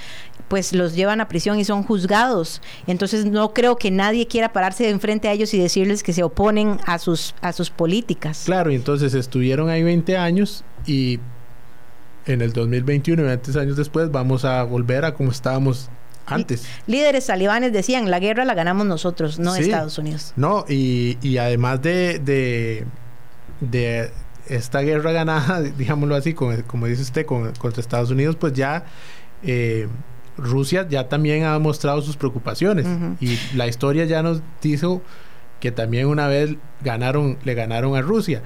pues los llevan a prisión y son juzgados. Entonces no creo que nadie quiera pararse de enfrente a ellos y decirles que se oponen a sus, a sus políticas. Claro, entonces estuvieron ahí 20 años y en el 2021 y 20 años después vamos a volver a como estábamos antes. Líderes talibanes decían, la guerra la ganamos nosotros, no Estados Unidos. No, y, y además de, de, esta guerra ganada, digámoslo así, como, como dice usted, contra Estados Unidos, pues ya eh, Rusia ya también ha mostrado sus preocupaciones. Y la historia ya nos dijo que también una vez ganaron, le ganaron a Rusia.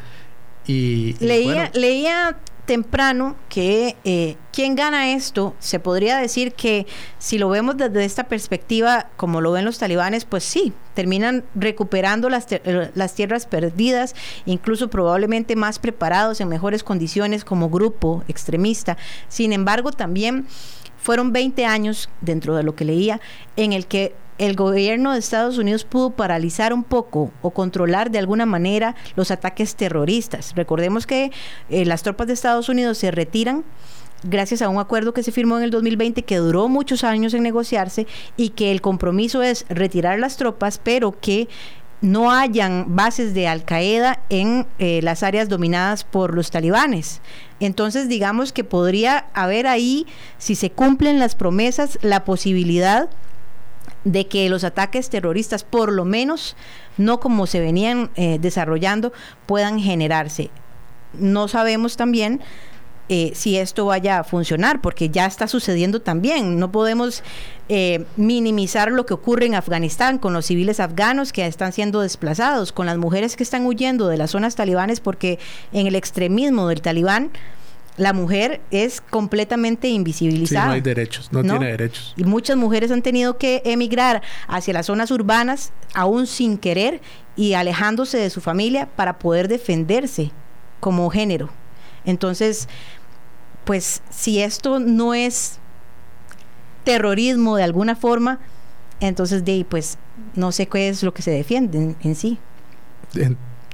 Y, leía, leía temprano que eh, quien gana esto, se podría decir que si lo vemos desde esta perspectiva, como lo ven los talibanes, pues sí, terminan recuperando las, eh, las tierras perdidas, incluso probablemente más preparados en mejores condiciones como grupo extremista. Sin embargo, también fueron 20 años, dentro de lo que leía, en el que el gobierno de Estados Unidos pudo paralizar un poco o controlar de alguna manera los ataques terroristas. Recordemos que eh, las tropas de Estados Unidos se retiran gracias a un acuerdo que se firmó en el 2020 que duró muchos años en negociarse y que el compromiso es retirar las tropas, pero que no hayan bases de Al Qaeda en eh, las áreas dominadas por los talibanes. Entonces, digamos que podría haber ahí, si se cumplen las promesas, la posibilidad de que los ataques terroristas, por lo menos, no como se venían eh, desarrollando, puedan generarse. No sabemos también eh, si esto vaya a funcionar, porque ya está sucediendo también. No podemos eh, minimizar lo que ocurre en Afganistán con los civiles afganos que están siendo desplazados, con las mujeres que están huyendo de las zonas talibanes, porque en el extremismo del talibán la mujer es completamente invisibilizada. no hay derechos, no, tiene derechos. Y muchas mujeres han tenido que emigrar hacia las zonas urbanas, aún sin querer, y alejándose de su familia para poder defenderse como género. Entonces, pues si esto no es terrorismo de alguna forma, entonces de pues no sé qué es lo que se defiende en, sí.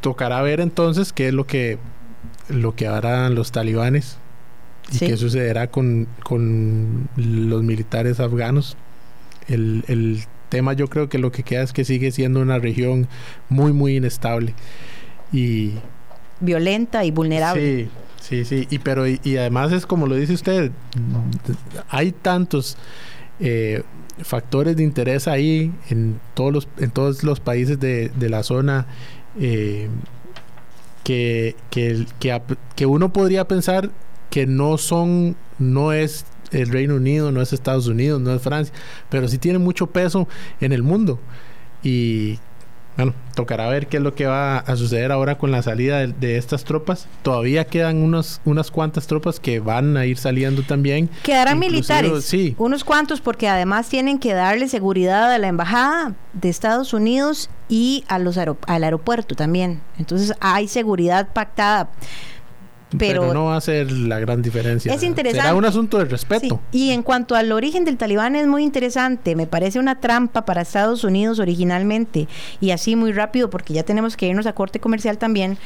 tocará ver entonces qué es lo que lo que harán los talibanes y qué sucederá con, los militares afganos. El, tema yo creo que lo que queda es que sigue siendo una región muy, muy inestable y... Violenta y vulnerable. Sí, sí, sí. Y, pero, y, además es como lo dice usted, hay tantos... Eh, factores de interés ahí en todos los en todos los países de, de la zona eh, que, que, que, uno podría pensar que no son, no es el Reino Unido, no es Estados Unidos, no es Francia, pero sí tiene mucho peso en el mundo. Y bueno, tocará ver qué es lo que va a suceder ahora con la salida de, estas tropas. Todavía quedan unos, unas cuantas tropas que van a ir saliendo también. Quedarán militares, sí. unos cuantos, porque además tienen que darle seguridad a la embajada de Estados Unidos y a los al aeropuerto también. Entonces hay seguridad pactada. Pero, no va a ser la gran diferencia. Es interesante. Será un asunto de respeto. Y en cuanto al origen del talibán es muy interesante. Me parece una trampa para Estados Unidos originalmente. Y así muy rápido, porque ya tenemos que irnos a corte comercial también.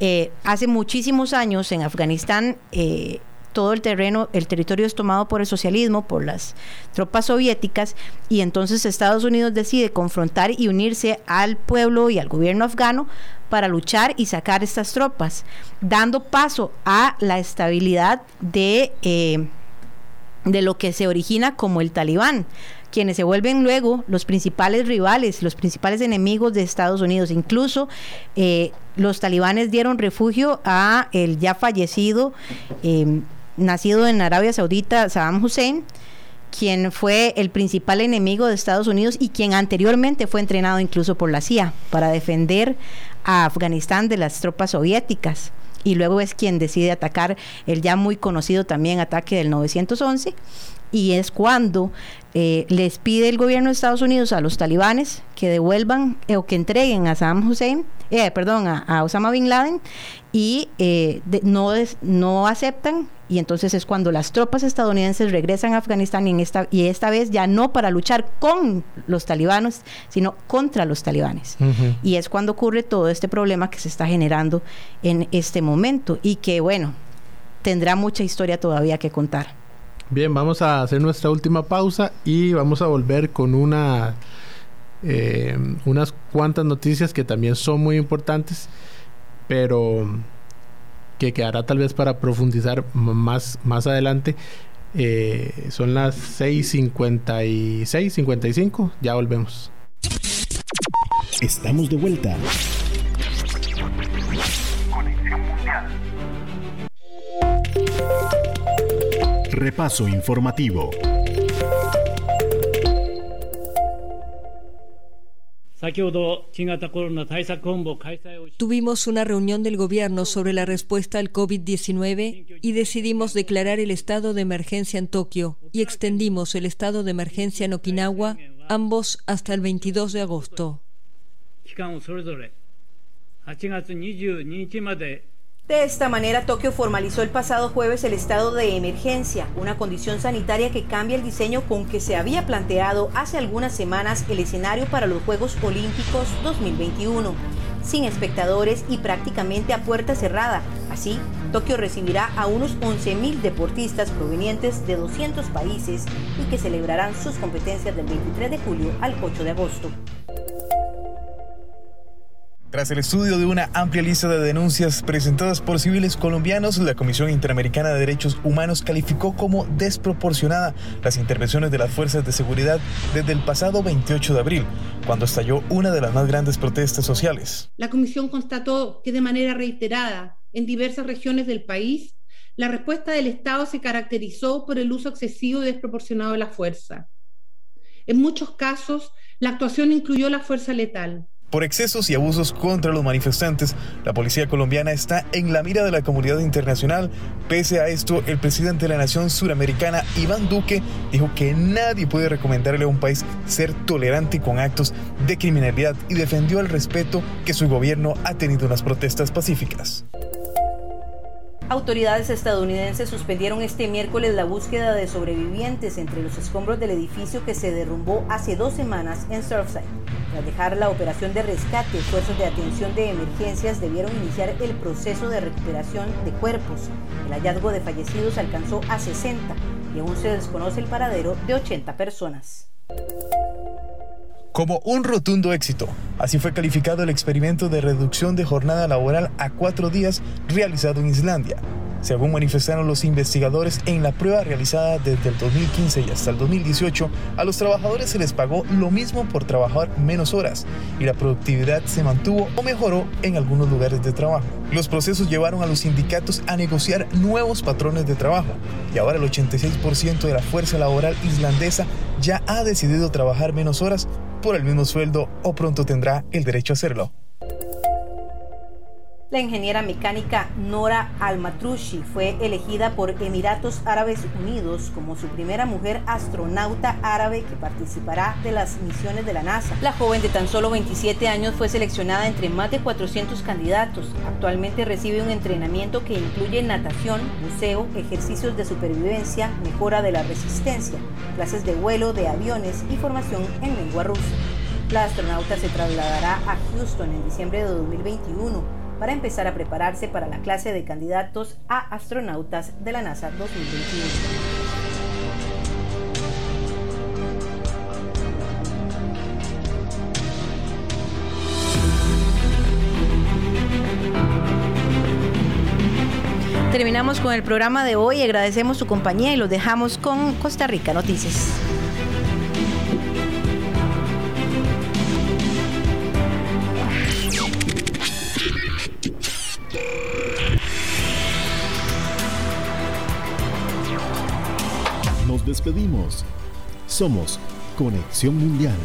Eh, hace muchísimos años en Afganistán eh, todo el terreno, el territorio es tomado por el socialismo, por las tropas soviéticas, y entonces Estados Unidos decide confrontar y unirse al pueblo y al gobierno afgano para luchar y sacar estas tropas, dando paso a la estabilidad de, eh, de lo que se origina como el talibán quienes se vuelven luego los principales rivales, los principales enemigos de Estados Unidos. Incluso eh, los talibanes dieron refugio a el ya fallecido, em, nacido en Arabia Saudita, Saddam Hussein, quien fue el principal enemigo de Estados Unidos y quien anteriormente fue entrenado incluso por la CIA para defender a Afganistán de las tropas soviéticas. Y luego es quien decide atacar el ya muy conocido también ataque del 911 y es cuando eh, les pide el gobierno de Estados Unidos a los talibanes que devuelvan eh, o que entreguen a Saddam Hussein, eh, perdón, a, Osama Bin Laden y no, no aceptan y entonces es cuando las tropas estadounidenses regresan a Afganistán y, en esta, y esta vez ya no para luchar con los talibanos, sino contra los talibanes. Y es cuando ocurre todo este problema que se está generando en este momento y que bueno, tendrá mucha historia todavía que contar. Bien, vamos a hacer nuestra última pausa y vamos a volver con una eh, unas cuantas noticias que también son muy importantes, pero que quedará tal vez para profundizar más, más adelante. Eh, son las 6.56, 55, ya volvemos. Estamos de vuelta. Repaso informativo. Tuvimos una reunión del gobierno sobre la respuesta al COVID-19 y decidimos declarar el estado de emergencia en Tokio y extendimos el estado de emergencia en Okinawa, ambos hasta el 22 de agosto. De esta manera, Tokio formalizó el pasado jueves el estado de emergencia, una condición sanitaria que cambia el diseño con que se había planteado hace algunas semanas el escenario para los Juegos Olímpicos 2021, sin espectadores y prácticamente a puerta cerrada. Así, Tokio recibirá a unos 11.000 deportistas provenientes de 200 países y que celebrarán sus competencias del 23 de julio al 8 de agosto. Tras el estudio de una amplia lista de denuncias presentadas por civiles colombianos, la Comisión Interamericana de Derechos Humanos calificó como desproporcionada las intervenciones de las fuerzas de seguridad desde el pasado 28 de abril, cuando estalló una de las más grandes protestas sociales. La Comisión constató que de manera reiterada en diversas regiones del país, la respuesta del Estado se caracterizó por el uso excesivo y desproporcionado de la fuerza. En muchos casos, la actuación incluyó la fuerza letal por excesos y abusos contra los manifestantes, la policía colombiana está en la mira de la comunidad internacional. Pese a esto, el presidente de la nación suramericana, Iván Duque, dijo que nadie puede recomendarle a un país ser tolerante con actos de criminalidad y defendió el respeto que su gobierno ha tenido en las protestas pacíficas. Autoridades estadounidenses suspendieron este miércoles la búsqueda de sobrevivientes entre los escombros del edificio que se derrumbó hace dos semanas en Surfside. Tras dejar la operación de rescate, fuerzas de atención de emergencias debieron iniciar el proceso de recuperación de cuerpos. El hallazgo de fallecidos alcanzó a 60 y aún se desconoce el paradero de 80 personas como un rotundo éxito. Así fue calificado el experimento de reducción de jornada laboral a cuatro días realizado en Islandia. Según manifestaron los investigadores, en la prueba realizada desde el 2015 y hasta el 2018, a los trabajadores se les pagó lo mismo por trabajar menos horas y la productividad se mantuvo o mejoró en algunos lugares de trabajo. Los procesos llevaron a los sindicatos a negociar nuevos patrones de trabajo y ahora el 86% de la fuerza laboral islandesa ya ha decidido trabajar menos horas por el mismo sueldo o pronto tendrá el derecho a hacerlo. La ingeniera mecánica Nora Almatrushi fue elegida por Emiratos Árabes Unidos como su primera mujer astronauta árabe que participará de las misiones de la NASA. La joven de tan solo 27 años fue seleccionada entre más de 400 candidatos. Actualmente recibe un entrenamiento que incluye natación, buceo, ejercicios de supervivencia, mejora de la resistencia, clases de vuelo de aviones y formación en lengua rusa. La astronauta se trasladará a Houston en diciembre de 2021 para empezar a prepararse para la clase de candidatos a astronautas de la NASA 2021. terminamos con el programa de hoy. Agradecemos su compañía y los dejamos con Costa Rica Noticias. Despedimos. Somos Conexión Mundial.